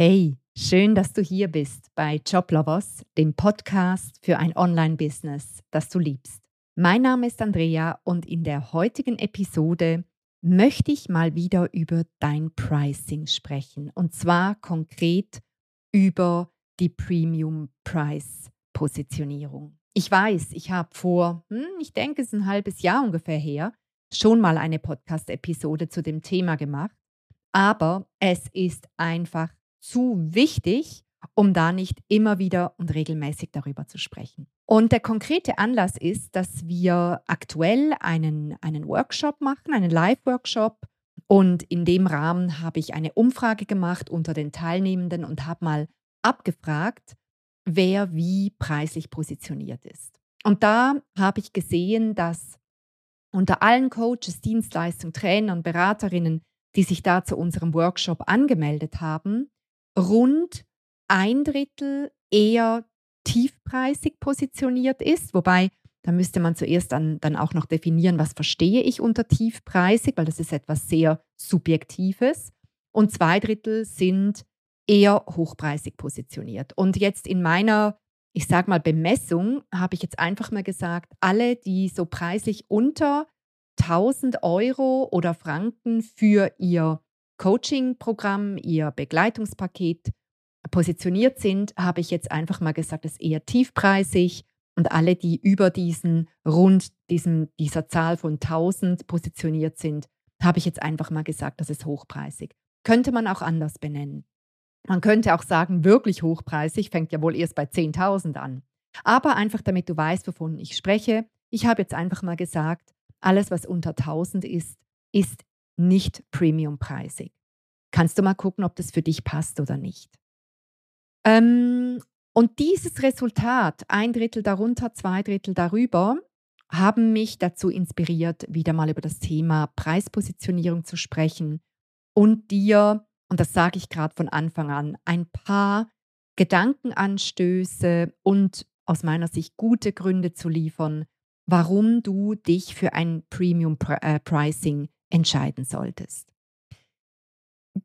Hey, schön, dass du hier bist bei Joblovers, dem Podcast für ein Online-Business, das du liebst. Mein Name ist Andrea und in der heutigen Episode möchte ich mal wieder über dein Pricing sprechen und zwar konkret über die Premium Price Positionierung. Ich weiß, ich habe vor, hm, ich denke, es ist ein halbes Jahr ungefähr her, schon mal eine Podcast-Episode zu dem Thema gemacht, aber es ist einfach zu wichtig, um da nicht immer wieder und regelmäßig darüber zu sprechen. Und der konkrete Anlass ist, dass wir aktuell einen, einen Workshop machen, einen Live-Workshop. Und in dem Rahmen habe ich eine Umfrage gemacht unter den Teilnehmenden und habe mal abgefragt, wer wie preislich positioniert ist. Und da habe ich gesehen, dass unter allen Coaches, Dienstleistungen, Trainern, Beraterinnen, die sich da zu unserem Workshop angemeldet haben, rund ein Drittel eher tiefpreisig positioniert ist, wobei da müsste man zuerst dann, dann auch noch definieren, was verstehe ich unter tiefpreisig, weil das ist etwas sehr Subjektives. Und zwei Drittel sind eher hochpreisig positioniert. Und jetzt in meiner, ich sage mal, Bemessung habe ich jetzt einfach mal gesagt, alle, die so preislich unter 1000 Euro oder Franken für ihr Coaching-Programm, ihr Begleitungspaket positioniert sind, habe ich jetzt einfach mal gesagt, das ist eher tiefpreisig. Und alle, die über diesen rund diesem, dieser Zahl von 1000 positioniert sind, habe ich jetzt einfach mal gesagt, das ist hochpreisig. Könnte man auch anders benennen. Man könnte auch sagen, wirklich hochpreisig fängt ja wohl erst bei 10.000 an. Aber einfach damit du weißt, wovon ich spreche, ich habe jetzt einfach mal gesagt, alles, was unter 1000 ist, ist nicht premiumpreisig. Kannst du mal gucken, ob das für dich passt oder nicht. Ähm, und dieses Resultat, ein Drittel darunter, zwei Drittel darüber, haben mich dazu inspiriert, wieder mal über das Thema Preispositionierung zu sprechen und dir, und das sage ich gerade von Anfang an, ein paar Gedankenanstöße und aus meiner Sicht gute Gründe zu liefern, warum du dich für ein Premium äh, Pricing entscheiden solltest.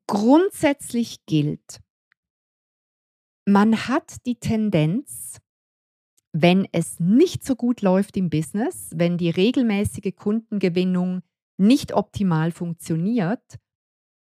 Grundsätzlich gilt, man hat die Tendenz, wenn es nicht so gut läuft im Business, wenn die regelmäßige Kundengewinnung nicht optimal funktioniert,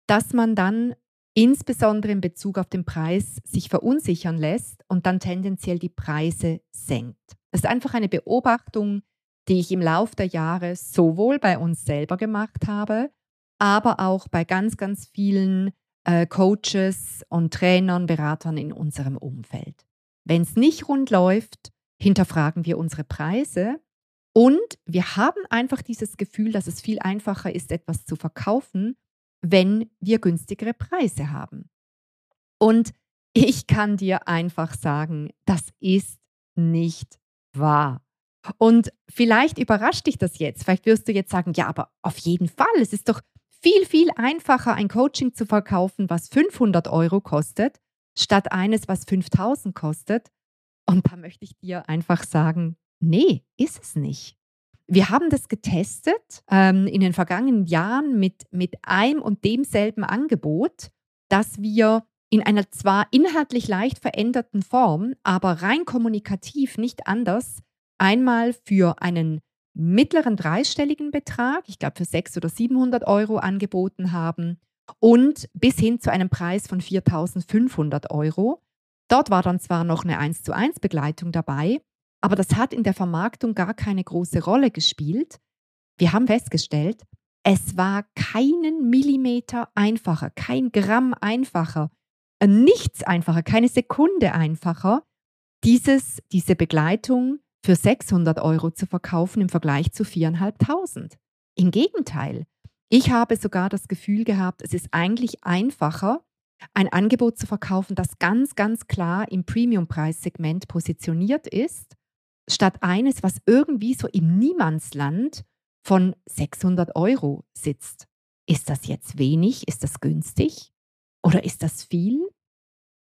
dass man dann insbesondere in Bezug auf den Preis sich verunsichern lässt und dann tendenziell die Preise senkt. Das ist einfach eine Beobachtung, die ich im Laufe der Jahre sowohl bei uns selber gemacht habe, aber auch bei ganz, ganz vielen äh, Coaches und Trainern, Beratern in unserem Umfeld. Wenn es nicht rund läuft, hinterfragen wir unsere Preise und wir haben einfach dieses Gefühl, dass es viel einfacher ist, etwas zu verkaufen, wenn wir günstigere Preise haben. Und ich kann dir einfach sagen, das ist nicht wahr. Und vielleicht überrascht dich das jetzt. Vielleicht wirst du jetzt sagen, ja, aber auf jeden Fall, es ist doch viel, viel einfacher, ein Coaching zu verkaufen, was 500 Euro kostet, statt eines, was 5000 kostet. Und da möchte ich dir einfach sagen, nee, ist es nicht. Wir haben das getestet ähm, in den vergangenen Jahren mit, mit einem und demselben Angebot, dass wir in einer zwar inhaltlich leicht veränderten Form, aber rein kommunikativ nicht anders, einmal für einen mittleren dreistelligen Betrag, ich glaube für 600 oder 700 Euro angeboten haben und bis hin zu einem Preis von 4.500 Euro. Dort war dann zwar noch eine 1 zu 1 Begleitung dabei, aber das hat in der Vermarktung gar keine große Rolle gespielt. Wir haben festgestellt, es war keinen Millimeter einfacher, kein Gramm einfacher, äh, nichts einfacher, keine Sekunde einfacher, dieses, diese Begleitung für 600 Euro zu verkaufen im Vergleich zu 4.500. Im Gegenteil, ich habe sogar das Gefühl gehabt, es ist eigentlich einfacher, ein Angebot zu verkaufen, das ganz, ganz klar im Premium-Preissegment positioniert ist, statt eines, was irgendwie so im Niemandsland von 600 Euro sitzt. Ist das jetzt wenig? Ist das günstig? Oder ist das viel?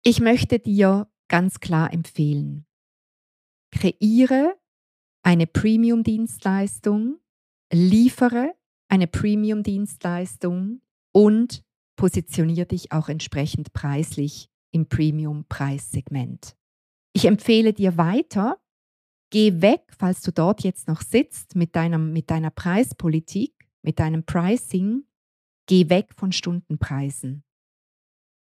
Ich möchte dir ganz klar empfehlen, kreiere eine Premium-Dienstleistung, liefere eine Premium-Dienstleistung und positioniere dich auch entsprechend preislich im Premium-Preissegment. Ich empfehle dir weiter, geh weg, falls du dort jetzt noch sitzt mit, deinem, mit deiner Preispolitik, mit deinem Pricing, geh weg von Stundenpreisen.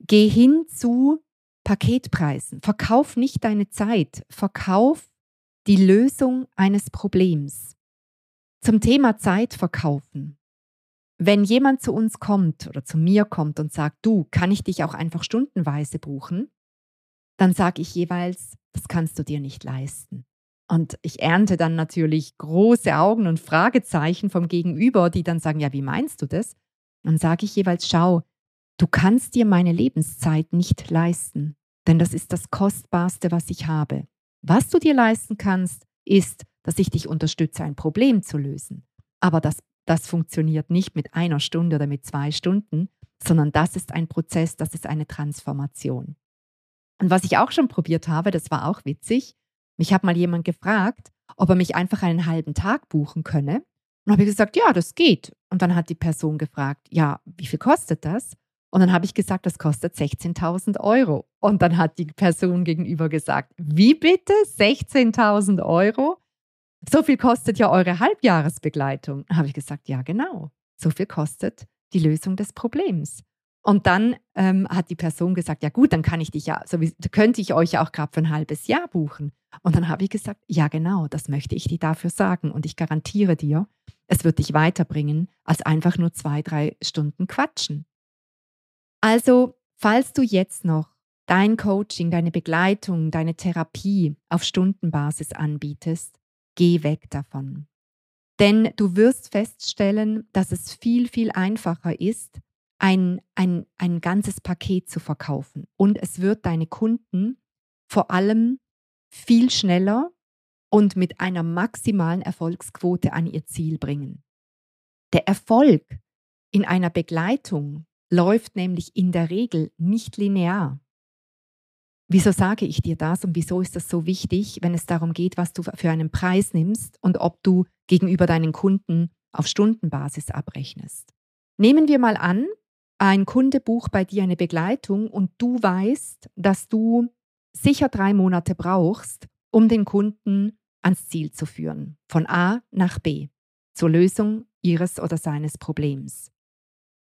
Geh hin zu Paketpreisen. Verkauf nicht deine Zeit, verkauf die Lösung eines Problems. Zum Thema Zeit verkaufen. Wenn jemand zu uns kommt oder zu mir kommt und sagt, du, kann ich dich auch einfach stundenweise buchen, dann sage ich jeweils, das kannst du dir nicht leisten. Und ich ernte dann natürlich große Augen und Fragezeichen vom Gegenüber, die dann sagen, ja, wie meinst du das? Dann sage ich jeweils, schau, du kannst dir meine Lebenszeit nicht leisten, denn das ist das Kostbarste, was ich habe. Was du dir leisten kannst, ist, dass ich dich unterstütze, ein Problem zu lösen. Aber das das funktioniert nicht mit einer Stunde oder mit zwei Stunden, sondern das ist ein Prozess, das ist eine Transformation. Und was ich auch schon probiert habe, das war auch witzig. Mich hat mal jemand gefragt, ob er mich einfach einen halben Tag buchen könne. Und habe ich gesagt, ja, das geht. Und dann hat die Person gefragt, ja, wie viel kostet das? Und dann habe ich gesagt, das kostet 16.000 Euro. Und dann hat die Person gegenüber gesagt, wie bitte? 16.000 Euro? so viel kostet ja eure Halbjahresbegleitung. Habe ich gesagt, ja genau, so viel kostet die Lösung des Problems. Und dann ähm, hat die Person gesagt, ja gut, dann kann ich dich ja, so wie, könnte ich euch ja auch gerade für ein halbes Jahr buchen. Und dann habe ich gesagt, ja genau, das möchte ich dir dafür sagen. Und ich garantiere dir, es wird dich weiterbringen, als einfach nur zwei, drei Stunden quatschen. Also, falls du jetzt noch dein Coaching, deine Begleitung, deine Therapie auf Stundenbasis anbietest, geh weg davon. Denn du wirst feststellen, dass es viel, viel einfacher ist, ein, ein, ein ganzes Paket zu verkaufen. Und es wird deine Kunden vor allem viel schneller und mit einer maximalen Erfolgsquote an ihr Ziel bringen. Der Erfolg in einer Begleitung läuft nämlich in der Regel nicht linear. Wieso sage ich dir das und wieso ist das so wichtig, wenn es darum geht, was du für einen Preis nimmst und ob du gegenüber deinen Kunden auf Stundenbasis abrechnest? Nehmen wir mal an, ein Kunde bucht bei dir eine Begleitung und du weißt, dass du sicher drei Monate brauchst, um den Kunden ans Ziel zu führen, von A nach B, zur Lösung ihres oder seines Problems.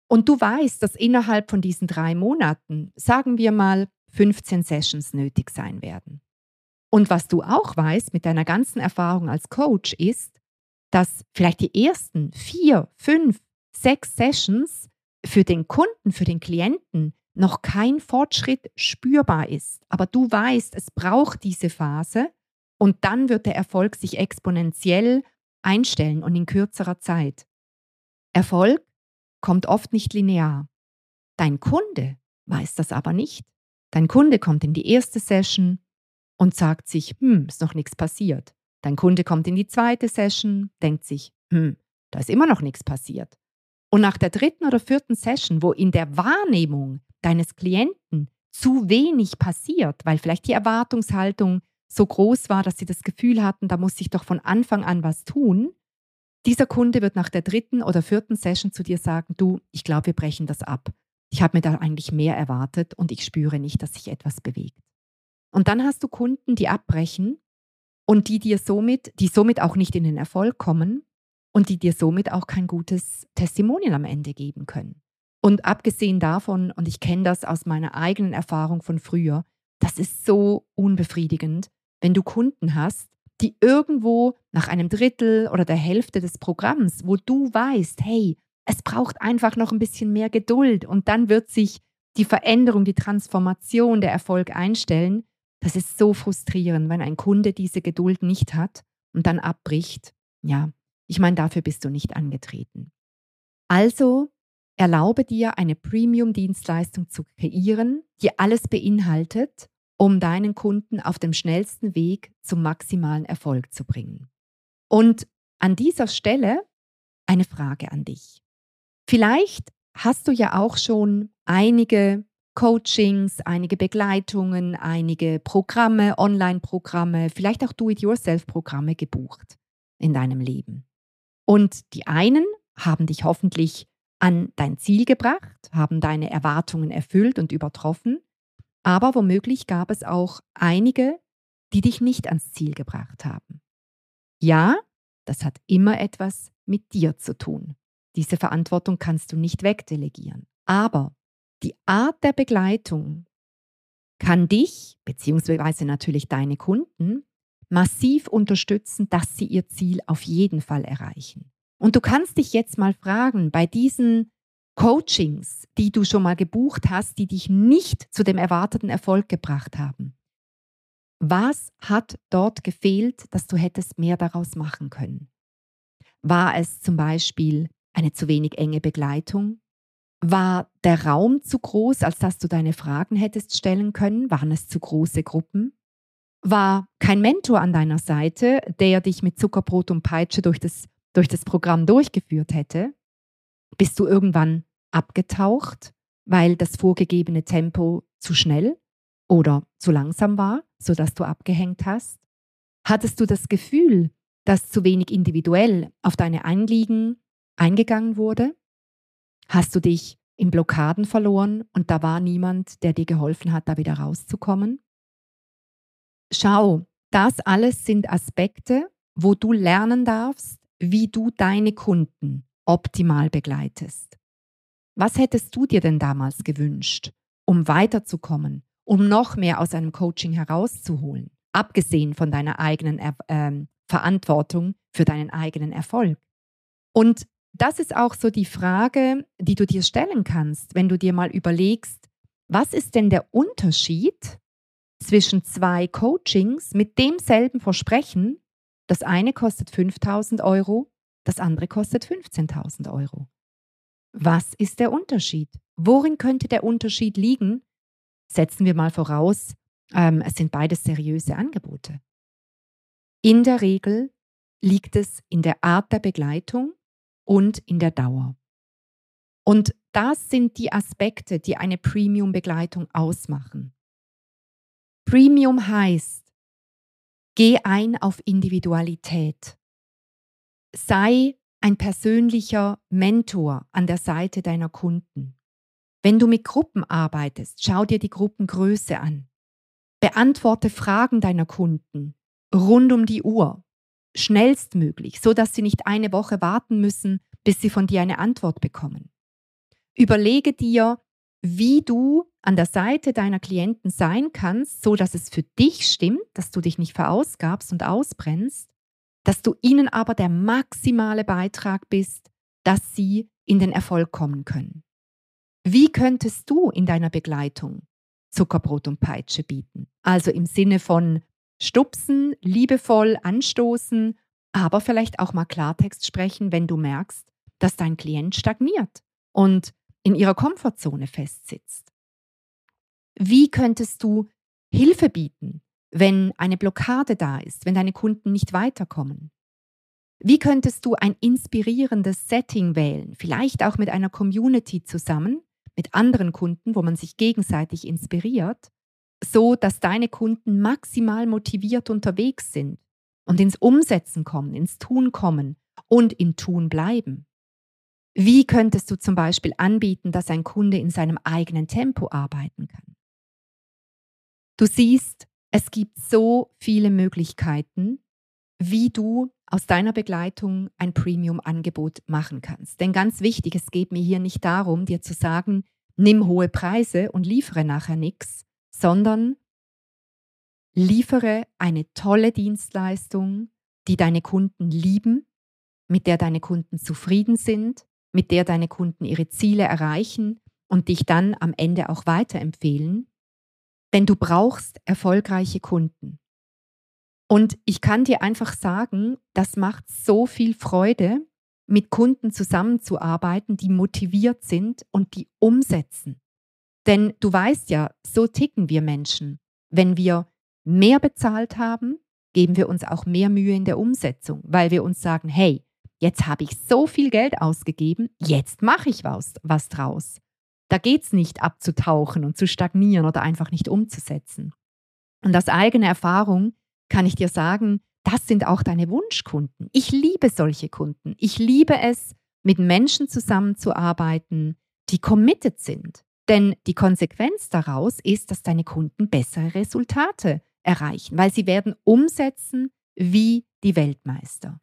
Und du weißt, dass innerhalb von diesen drei Monaten, sagen wir mal, 15 Sessions nötig sein werden. Und was du auch weißt mit deiner ganzen Erfahrung als Coach ist, dass vielleicht die ersten vier, fünf, sechs Sessions für den Kunden, für den Klienten noch kein Fortschritt spürbar ist. Aber du weißt, es braucht diese Phase und dann wird der Erfolg sich exponentiell einstellen und in kürzerer Zeit. Erfolg kommt oft nicht linear. Dein Kunde weiß das aber nicht. Dein Kunde kommt in die erste Session und sagt sich, hm, ist noch nichts passiert. Dein Kunde kommt in die zweite Session, denkt sich, hm, da ist immer noch nichts passiert. Und nach der dritten oder vierten Session, wo in der Wahrnehmung deines Klienten zu wenig passiert, weil vielleicht die Erwartungshaltung so groß war, dass sie das Gefühl hatten, da muss ich doch von Anfang an was tun, dieser Kunde wird nach der dritten oder vierten Session zu dir sagen, du, ich glaube, wir brechen das ab ich habe mir da eigentlich mehr erwartet und ich spüre nicht, dass sich etwas bewegt. Und dann hast du Kunden, die abbrechen und die dir somit, die somit auch nicht in den Erfolg kommen und die dir somit auch kein gutes Testimonial am Ende geben können. Und abgesehen davon, und ich kenne das aus meiner eigenen Erfahrung von früher, das ist so unbefriedigend, wenn du Kunden hast, die irgendwo nach einem Drittel oder der Hälfte des Programms, wo du weißt, hey, es braucht einfach noch ein bisschen mehr Geduld und dann wird sich die Veränderung, die Transformation, der Erfolg einstellen. Das ist so frustrierend, wenn ein Kunde diese Geduld nicht hat und dann abbricht. Ja, ich meine, dafür bist du nicht angetreten. Also erlaube dir, eine Premium-Dienstleistung zu kreieren, die alles beinhaltet, um deinen Kunden auf dem schnellsten Weg zum maximalen Erfolg zu bringen. Und an dieser Stelle eine Frage an dich. Vielleicht hast du ja auch schon einige Coachings, einige Begleitungen, einige Programme, Online-Programme, vielleicht auch Do-it-yourself-Programme gebucht in deinem Leben. Und die einen haben dich hoffentlich an dein Ziel gebracht, haben deine Erwartungen erfüllt und übertroffen. Aber womöglich gab es auch einige, die dich nicht ans Ziel gebracht haben. Ja, das hat immer etwas mit dir zu tun. Diese Verantwortung kannst du nicht wegdelegieren. Aber die Art der Begleitung kann dich, beziehungsweise natürlich deine Kunden, massiv unterstützen, dass sie ihr Ziel auf jeden Fall erreichen. Und du kannst dich jetzt mal fragen, bei diesen Coachings, die du schon mal gebucht hast, die dich nicht zu dem erwarteten Erfolg gebracht haben, was hat dort gefehlt, dass du hättest mehr daraus machen können? War es zum Beispiel eine zu wenig enge Begleitung? War der Raum zu groß, als dass du deine Fragen hättest stellen können? Waren es zu große Gruppen? War kein Mentor an deiner Seite, der dich mit Zuckerbrot und Peitsche durch das, durch das Programm durchgeführt hätte? Bist du irgendwann abgetaucht, weil das vorgegebene Tempo zu schnell oder zu langsam war, sodass du abgehängt hast? Hattest du das Gefühl, dass zu wenig individuell auf deine Anliegen eingegangen wurde? Hast du dich in Blockaden verloren und da war niemand, der dir geholfen hat, da wieder rauszukommen? Schau, das alles sind Aspekte, wo du lernen darfst, wie du deine Kunden optimal begleitest. Was hättest du dir denn damals gewünscht, um weiterzukommen, um noch mehr aus einem Coaching herauszuholen, abgesehen von deiner eigenen äh, Verantwortung für deinen eigenen Erfolg? Und das ist auch so die Frage, die du dir stellen kannst, wenn du dir mal überlegst, was ist denn der Unterschied zwischen zwei Coachings mit demselben Versprechen? Das eine kostet 5000 Euro, das andere kostet 15.000 Euro. Was ist der Unterschied? Worin könnte der Unterschied liegen? Setzen wir mal voraus, ähm, es sind beides seriöse Angebote. In der Regel liegt es in der Art der Begleitung und in der Dauer. Und das sind die Aspekte, die eine Premium-Begleitung ausmachen. Premium heißt, geh ein auf Individualität. Sei ein persönlicher Mentor an der Seite deiner Kunden. Wenn du mit Gruppen arbeitest, schau dir die Gruppengröße an. Beantworte Fragen deiner Kunden rund um die Uhr schnellstmöglich, so dass sie nicht eine Woche warten müssen, bis sie von dir eine Antwort bekommen. Überlege dir, wie du an der Seite deiner Klienten sein kannst, so dass es für dich stimmt, dass du dich nicht verausgabst und ausbrennst, dass du ihnen aber der maximale Beitrag bist, dass sie in den Erfolg kommen können. Wie könntest du in deiner Begleitung Zuckerbrot und Peitsche bieten? Also im Sinne von stupsen, liebevoll anstoßen, aber vielleicht auch mal Klartext sprechen, wenn du merkst, dass dein Klient stagniert und in ihrer Komfortzone festsitzt. Wie könntest du Hilfe bieten, wenn eine Blockade da ist, wenn deine Kunden nicht weiterkommen? Wie könntest du ein inspirierendes Setting wählen, vielleicht auch mit einer Community zusammen, mit anderen Kunden, wo man sich gegenseitig inspiriert so, dass deine Kunden maximal motiviert unterwegs sind und ins Umsetzen kommen, ins Tun kommen und im Tun bleiben? Wie könntest du zum Beispiel anbieten, dass ein Kunde in seinem eigenen Tempo arbeiten kann? Du siehst, es gibt so viele Möglichkeiten, wie du aus deiner Begleitung ein Premium-Angebot machen kannst. Denn ganz wichtig, es geht mir hier nicht darum, dir zu sagen, nimm hohe Preise und liefere nachher nichts, sondern liefere eine tolle Dienstleistung, die deine Kunden lieben, mit der deine Kunden zufrieden sind, mit der deine Kunden ihre Ziele erreichen und dich dann am Ende auch weiterempfehlen. Denn du brauchst erfolgreiche Kunden. Und ich kann dir einfach sagen, das macht so viel Freude, mit Kunden zusammenzuarbeiten, die motiviert sind und die umsetzen. Denn du weißt ja, so ticken wir Menschen. Wenn wir mehr bezahlt haben, geben wir uns auch mehr Mühe in der Umsetzung, weil wir uns sagen, hey, jetzt habe ich so viel Geld ausgegeben, jetzt mache ich was, was draus. Da geht es nicht abzutauchen und zu stagnieren oder einfach nicht umzusetzen. Und aus eigener Erfahrung kann ich dir sagen, das sind auch deine Wunschkunden. Ich liebe solche Kunden. Ich liebe es, mit Menschen zusammenzuarbeiten, die committed sind, Denn die Konsequenz daraus ist, dass deine Kunden bessere Resultate erreichen, weil sie werden umsetzen wie die Weltmeister.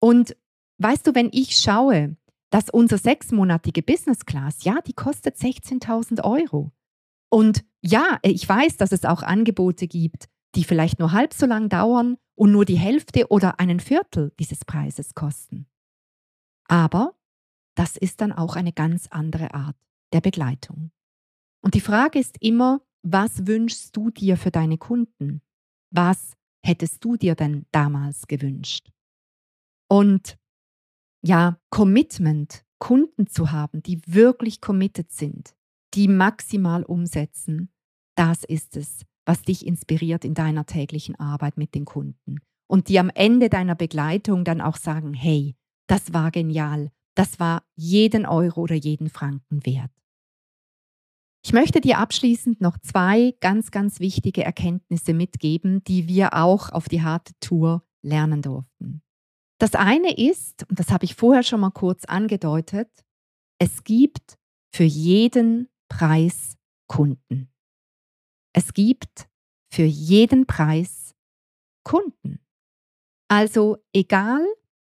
Und weißt du, wenn ich schaue, dass unsere sechsmonatige Business Class, ja, die kostet 16.000 Euro. Und ja, ich weiß, dass es auch Angebote gibt, die vielleicht nur halb so lang dauern und nur die Hälfte oder einen Viertel dieses Preises kosten. Aber das ist dann auch eine ganz andere Art der Begleitung. Und die Frage ist immer, was wünschst du dir für deine Kunden? Was hättest du dir denn damals gewünscht? Und ja, Commitment, Kunden zu haben, die wirklich committed sind, die maximal umsetzen, das ist es, was dich inspiriert in deiner täglichen Arbeit mit den Kunden. Und die am Ende deiner Begleitung dann auch sagen, hey, das war genial, das war jeden Euro oder jeden Franken wert. Ich möchte dir abschließend noch zwei ganz, ganz wichtige Erkenntnisse mitgeben, die wir auch auf die harte Tour lernen durften. Das eine ist, und das habe ich vorher schon mal kurz angedeutet, es gibt für jeden Preis Kunden. Es gibt für jeden Preis Kunden. Also egal,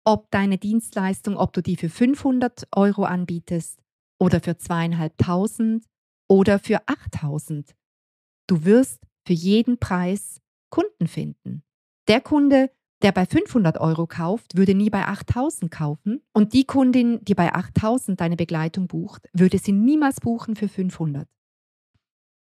ob deine Dienstleistung, ob du die für 500 Euro anbietest oder für zweieinhalbtausend oder für 8000. Du wirst für jeden Preis Kunden finden. Der Kunde, der bei 500 Euro kauft, würde nie bei 8000 kaufen. Und die Kundin, die bei 8000 deine Begleitung bucht, würde sie niemals buchen für 500.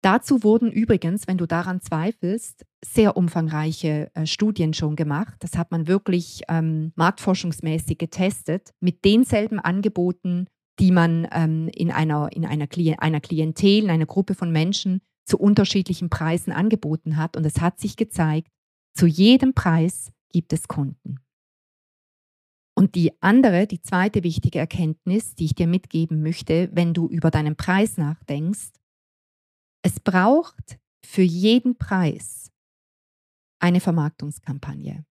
Dazu wurden übrigens, wenn du daran zweifelst, sehr umfangreiche äh, Studien schon gemacht. Das hat man wirklich ähm, marktforschungsmäßig getestet mit denselben Angeboten, die man ähm, in, einer, in einer, Klient, einer Klientel, in einer Gruppe von Menschen zu unterschiedlichen Preisen angeboten hat. Und es hat sich gezeigt, zu jedem Preis gibt es Kunden. Und die andere, die zweite wichtige Erkenntnis, die ich dir mitgeben möchte, wenn du über deinen Preis nachdenkst, es braucht für jeden Preis eine Vermarktungskampagne.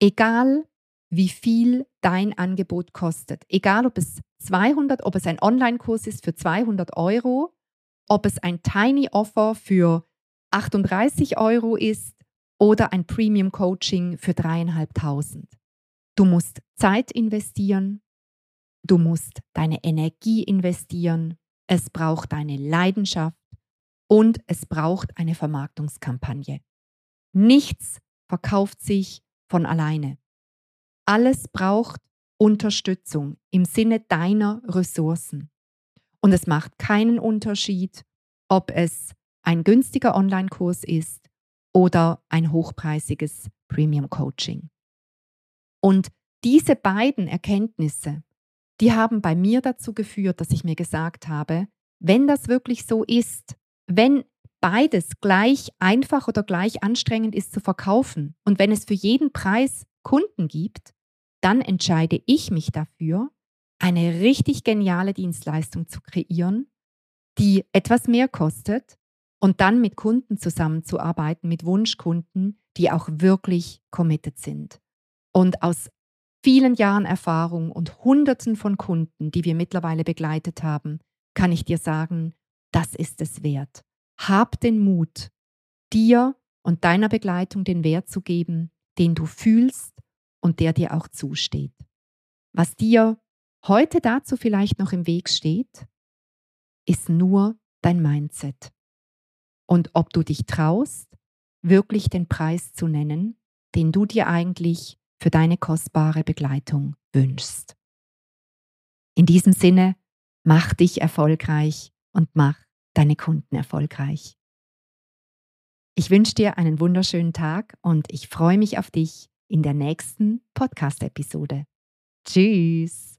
Egal, wie viel dein Angebot kostet. Egal, ob es 200, ob es ein Online-Kurs ist für 200 Euro, ob es ein Tiny Offer für 38 Euro ist oder ein Premium Coaching für dreieinhalbtausend. Du musst Zeit investieren, du musst deine Energie investieren, es braucht deine Leidenschaft, und es braucht eine Vermarktungskampagne. Nichts verkauft sich von alleine. Alles braucht Unterstützung im Sinne deiner Ressourcen. Und es macht keinen Unterschied, ob es ein günstiger Online-Kurs ist oder ein hochpreisiges Premium-Coaching. Und diese beiden Erkenntnisse, die haben bei mir dazu geführt, dass ich mir gesagt habe, wenn das wirklich so ist, wenn beides gleich einfach oder gleich anstrengend ist zu verkaufen und wenn es für jeden Preis Kunden gibt, dann entscheide ich mich dafür, eine richtig geniale Dienstleistung zu kreieren, die etwas mehr kostet und dann mit Kunden zusammenzuarbeiten, mit Wunschkunden, die auch wirklich committed sind. Und aus vielen Jahren Erfahrung und Hunderten von Kunden, die wir mittlerweile begleitet haben, kann ich dir sagen, das ist es wert. Hab den Mut, dir und deiner Begleitung den Wert zu geben, den du fühlst und der dir auch zusteht. Was dir heute dazu vielleicht noch im Weg steht, ist nur dein Mindset. Und ob du dich traust, wirklich den Preis zu nennen, den du dir eigentlich für deine kostbare Begleitung wünschst. In diesem Sinne, mach dich erfolgreich und mach deine Kunden erfolgreich. Ich wünsche dir einen wunderschönen Tag und ich freue mich auf dich in der nächsten Podcast-Episode. Tschüss!